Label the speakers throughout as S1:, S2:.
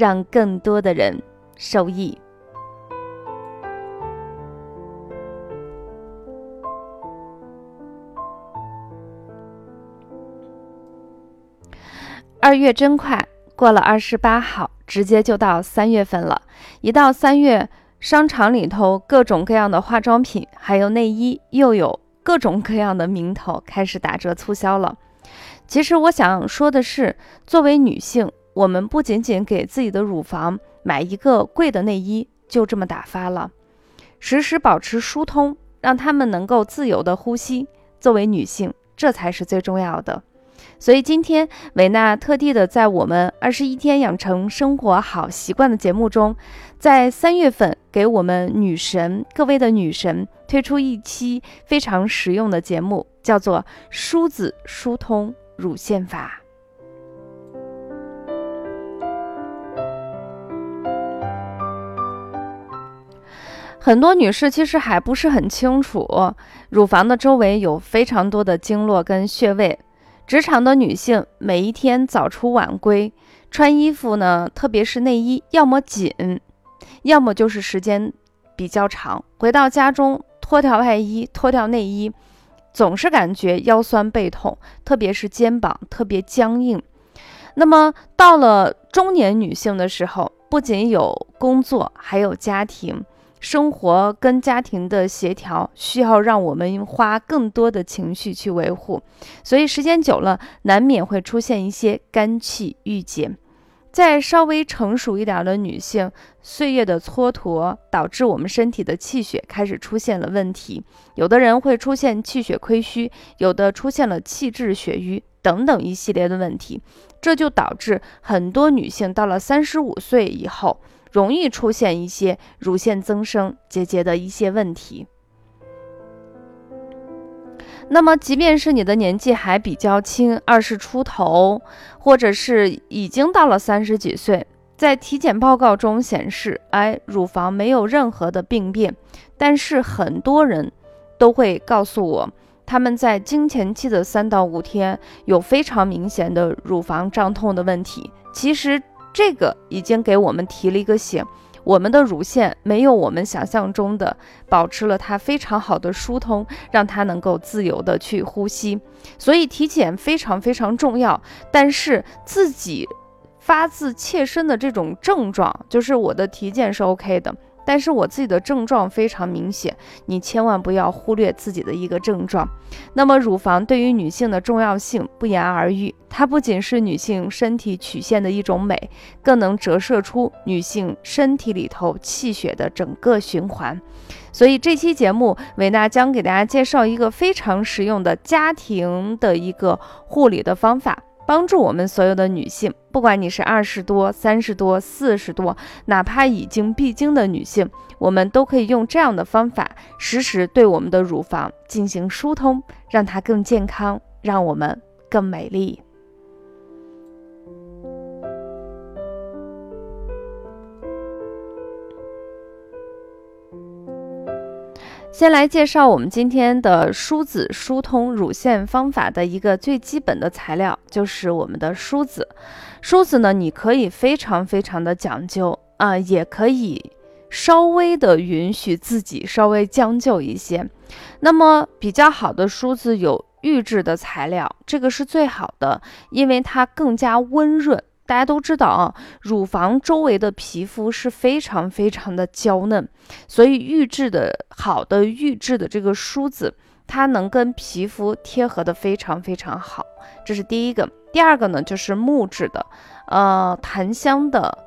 S1: 让更多的人受益。二月真快，过了二十八号。直接就到三月份了，一到三月，商场里头各种各样的化妆品，还有内衣，又有各种各样的名头开始打折促销了。其实我想说的是，作为女性，我们不仅仅给自己的乳房买一个贵的内衣，就这么打发了，时时保持疏通，让他们能够自由的呼吸。作为女性，这才是最重要的。所以今天，维娜特地的在我们二十一天养成生活好习惯的节目中，在三月份给我们女神各位的女神推出一期非常实用的节目，叫做“梳子疏通乳腺法”。很多女士其实还不是很清楚，乳房的周围有非常多的经络跟穴位。职场的女性每一天早出晚归，穿衣服呢，特别是内衣，要么紧，要么就是时间比较长。回到家中脱掉外衣，脱掉内衣，总是感觉腰酸背痛，特别是肩膀特别僵硬。那么到了中年女性的时候，不仅有工作，还有家庭。生活跟家庭的协调需要让我们花更多的情绪去维护，所以时间久了难免会出现一些肝气郁结。在稍微成熟一点的女性，岁月的蹉跎导致我们身体的气血开始出现了问题，有的人会出现气血亏虚，有的出现了气滞血瘀等等一系列的问题，这就导致很多女性到了三十五岁以后。容易出现一些乳腺增生、结节的一些问题。那么，即便是你的年纪还比较轻，二十出头，或者是已经到了三十几岁，在体检报告中显示，哎，乳房没有任何的病变，但是很多人都会告诉我，他们在经前期的三到五天有非常明显的乳房胀痛的问题。其实。这个已经给我们提了一个醒，我们的乳腺没有我们想象中的保持了它非常好的疏通，让它能够自由的去呼吸，所以体检非常非常重要。但是自己发自切身的这种症状，就是我的体检是 OK 的。但是我自己的症状非常明显，你千万不要忽略自己的一个症状。那么乳房对于女性的重要性不言而喻，它不仅是女性身体曲线的一种美，更能折射出女性身体里头气血的整个循环。所以这期节目，维娜将给大家介绍一个非常实用的家庭的一个护理的方法。帮助我们所有的女性，不管你是二十多、三十多、四十多，哪怕已经闭经的女性，我们都可以用这样的方法，实时对我们的乳房进行疏通，让它更健康，让我们更美丽。先来介绍我们今天的梳子疏通乳腺方法的一个最基本的材料，就是我们的梳子。梳子呢，你可以非常非常的讲究啊，也可以稍微的允许自己稍微将就一些。那么比较好的梳子有预制的材料，这个是最好的，因为它更加温润。大家都知道啊，乳房周围的皮肤是非常非常的娇嫩，所以预制的好的预制的这个梳子，它能跟皮肤贴合的非常非常好。这是第一个。第二个呢，就是木质的，呃，檀香的，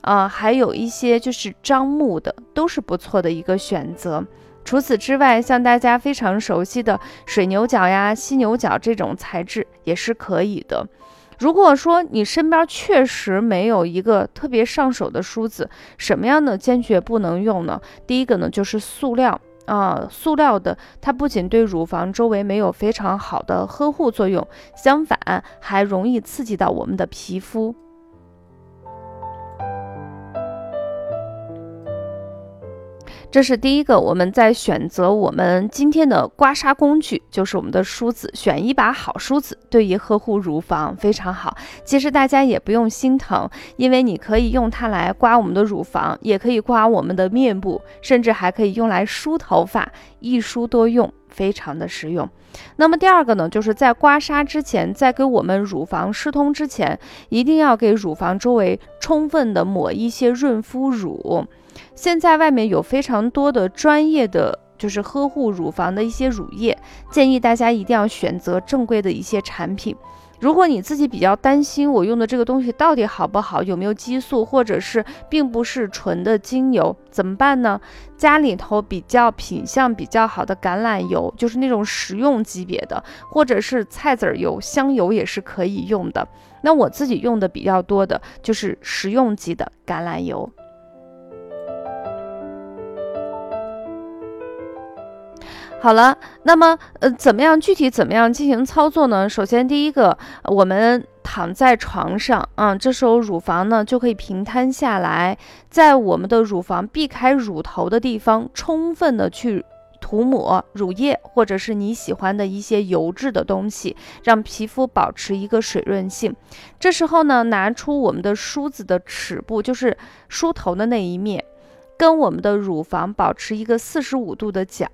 S1: 啊，还有一些就是樟木的，都是不错的一个选择。除此之外，像大家非常熟悉的水牛角呀、犀牛角这种材质也是可以的。如果说你身边确实没有一个特别上手的梳子，什么样的坚决不能用呢？第一个呢就是塑料啊，塑料的它不仅对乳房周围没有非常好的呵护作用，相反还容易刺激到我们的皮肤。这是第一个，我们在选择我们今天的刮痧工具，就是我们的梳子，选一把好梳子，对于呵护乳房非常好。其实大家也不用心疼，因为你可以用它来刮我们的乳房，也可以刮我们的面部，甚至还可以用来梳头发，一梳多用，非常的实用。那么第二个呢，就是在刮痧之前，在给我们乳房疏通之前，一定要给乳房周围充分的抹一些润肤乳。现在外面有非常多的专业的，就是呵护乳房的一些乳液，建议大家一定要选择正规的一些产品。如果你自己比较担心我用的这个东西到底好不好，有没有激素，或者是并不是纯的精油，怎么办呢？家里头比较品相比较好的橄榄油，就是那种食用级别的，或者是菜籽油、香油也是可以用的。那我自己用的比较多的就是食用级的橄榄油。好了，那么呃，怎么样具体怎么样进行操作呢？首先，第一个，我们躺在床上啊，这时候乳房呢就可以平摊下来，在我们的乳房避开乳头的地方，充分的去涂抹乳液或者是你喜欢的一些油质的东西，让皮肤保持一个水润性。这时候呢，拿出我们的梳子的齿部，就是梳头的那一面。跟我们的乳房保持一个四十五度的角，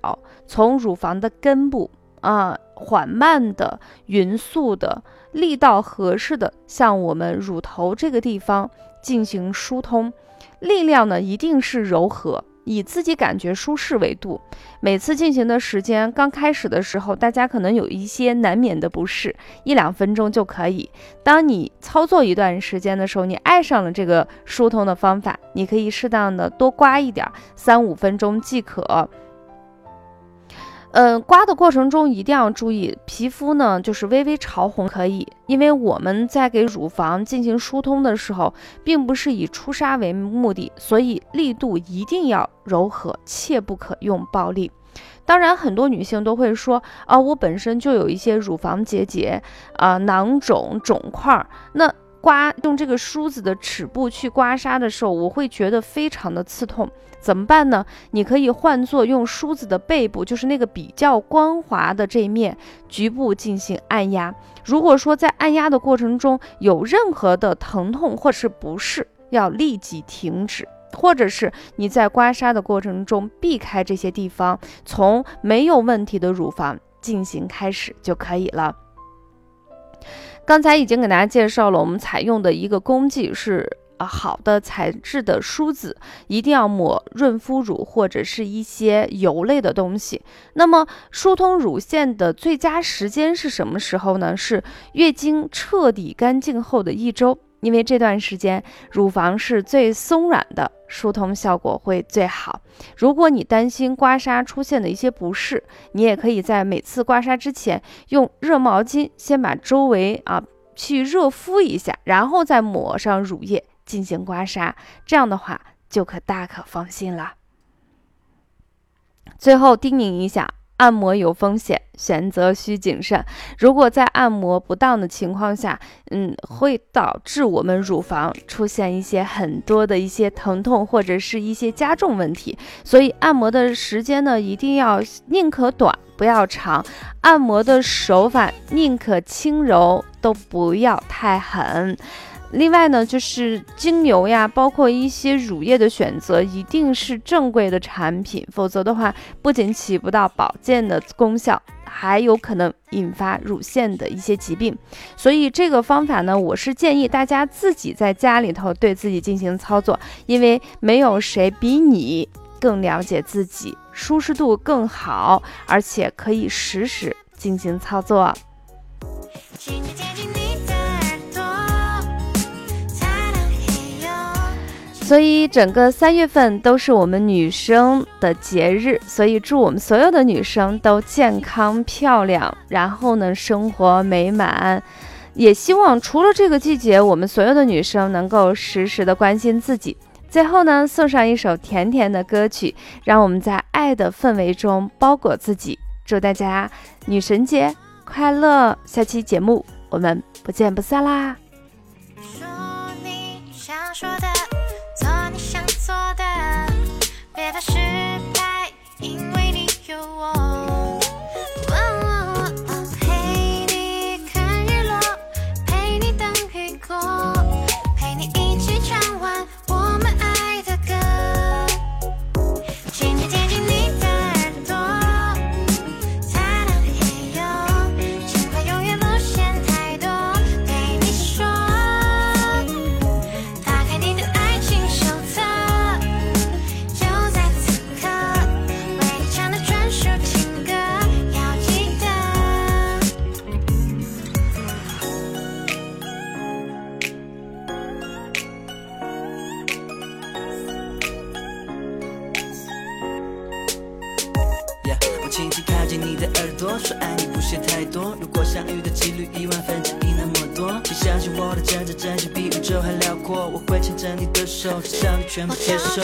S1: 从乳房的根部啊，缓慢的、匀速的、力道合适的向我们乳头这个地方进行疏通，力量呢一定是柔和。以自己感觉舒适为度，每次进行的时间，刚开始的时候，大家可能有一些难免的不适，一两分钟就可以。当你操作一段时间的时候，你爱上了这个疏通的方法，你可以适当的多刮一点，三五分钟即可。嗯，刮的过程中一定要注意皮肤呢，就是微微潮红可以，因为我们在给乳房进行疏通的时候，并不是以出痧为目的，所以力度一定要柔和，切不可用暴力。当然，很多女性都会说啊，我本身就有一些乳房结节啊、囊肿、肿块，那。刮用这个梳子的齿部去刮痧的时候，我会觉得非常的刺痛，怎么办呢？你可以换做用梳子的背部，就是那个比较光滑的这一面，局部进行按压。如果说在按压的过程中有任何的疼痛或是不适，要立即停止，或者是你在刮痧的过程中避开这些地方，从没有问题的乳房进行开始就可以了。刚才已经给大家介绍了，我们采用的一个工具是好的材质的梳子，一定要抹润肤乳或者是一些油类的东西。那么疏通乳腺的最佳时间是什么时候呢？是月经彻底干净后的一周。因为这段时间乳房是最松软的，疏通效果会最好。如果你担心刮痧出现的一些不适，你也可以在每次刮痧之前用热毛巾先把周围啊去热敷一下，然后再抹上乳液进行刮痧，这样的话就可大可放心了。最后叮咛一下。按摩有风险，选择需谨慎。如果在按摩不当的情况下，嗯，会导致我们乳房出现一些很多的一些疼痛或者是一些加重问题。所以按摩的时间呢，一定要宁可短不要长。按摩的手法宁可轻柔，都不要太狠。另外呢，就是精油呀，包括一些乳液的选择，一定是正规的产品，否则的话，不仅起不到保健的功效，还有可能引发乳腺的一些疾病。所以这个方法呢，我是建议大家自己在家里头对自己进行操作，因为没有谁比你更了解自己，舒适度更好，而且可以实时进行操作。所以整个三月份都是我们女生的节日，所以祝我们所有的女生都健康漂亮，然后呢生活美满。也希望除了这个季节，我们所有的女生能够时时的关心自己。最后呢，送上一首甜甜的歌曲，让我们在爱的氛围中包裹自己。祝大家女神节快乐！下期节目我们不见不散啦！
S2: 说你想说的，做的，别怕失败，因为你有我。你的耳朵，说爱你
S3: 不嫌太多。如果相遇的几率一万分之一那么多，请相信我的真真真心比宇宙还辽阔。我会牵着你的手，直到你全部接受。